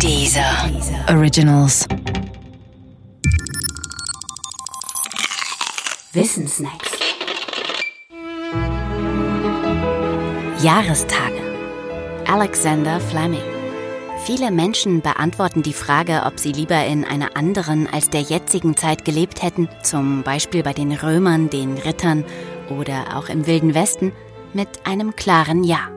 Dieser Originals. Wissensnacks. Jahrestage. Alexander Fleming. Viele Menschen beantworten die Frage, ob sie lieber in einer anderen als der jetzigen Zeit gelebt hätten, zum Beispiel bei den Römern, den Rittern oder auch im Wilden Westen, mit einem klaren Ja.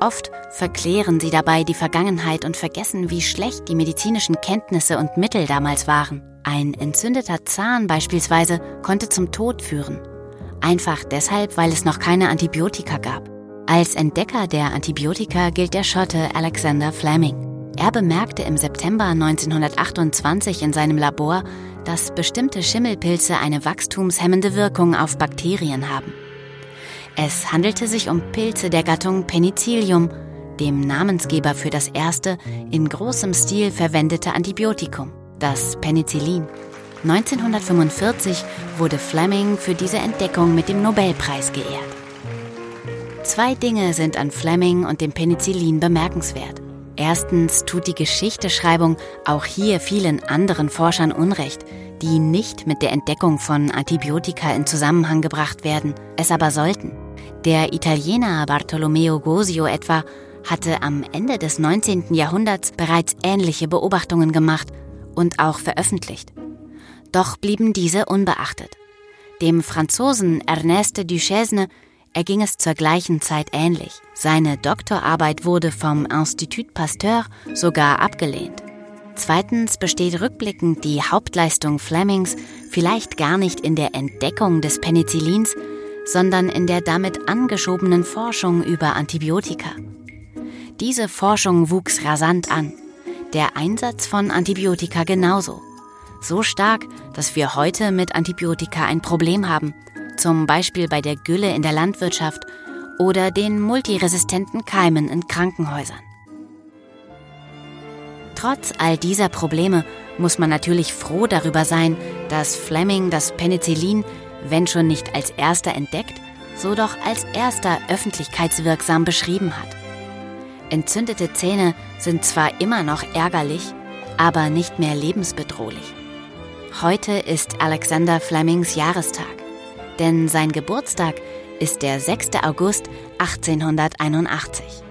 Oft verklären sie dabei die Vergangenheit und vergessen, wie schlecht die medizinischen Kenntnisse und Mittel damals waren. Ein entzündeter Zahn beispielsweise konnte zum Tod führen. Einfach deshalb, weil es noch keine Antibiotika gab. Als Entdecker der Antibiotika gilt der Schotte Alexander Fleming. Er bemerkte im September 1928 in seinem Labor, dass bestimmte Schimmelpilze eine wachstumshemmende Wirkung auf Bakterien haben. Es handelte sich um Pilze der Gattung Penicillium, dem Namensgeber für das erste in großem Stil verwendete Antibiotikum, das Penicillin. 1945 wurde Fleming für diese Entdeckung mit dem Nobelpreis geehrt. Zwei Dinge sind an Fleming und dem Penicillin bemerkenswert. Erstens tut die Geschichteschreibung auch hier vielen anderen Forschern Unrecht, die nicht mit der Entdeckung von Antibiotika in Zusammenhang gebracht werden, es aber sollten. Der Italiener Bartolomeo Gosio etwa hatte am Ende des 19. Jahrhunderts bereits ähnliche Beobachtungen gemacht und auch veröffentlicht. Doch blieben diese unbeachtet. Dem Franzosen Ernest Duchesne erging es zur gleichen Zeit ähnlich. Seine Doktorarbeit wurde vom Institut Pasteur sogar abgelehnt. Zweitens besteht rückblickend die Hauptleistung Flemings vielleicht gar nicht in der Entdeckung des Penicillins, sondern in der damit angeschobenen Forschung über Antibiotika. Diese Forschung wuchs rasant an, der Einsatz von Antibiotika genauso. So stark, dass wir heute mit Antibiotika ein Problem haben, zum Beispiel bei der Gülle in der Landwirtschaft oder den multiresistenten Keimen in Krankenhäusern. Trotz all dieser Probleme muss man natürlich froh darüber sein, dass Fleming das Penicillin wenn schon nicht als erster entdeckt, so doch als erster öffentlichkeitswirksam beschrieben hat. Entzündete Zähne sind zwar immer noch ärgerlich, aber nicht mehr lebensbedrohlich. Heute ist Alexander Flemings Jahrestag, denn sein Geburtstag ist der 6. August 1881.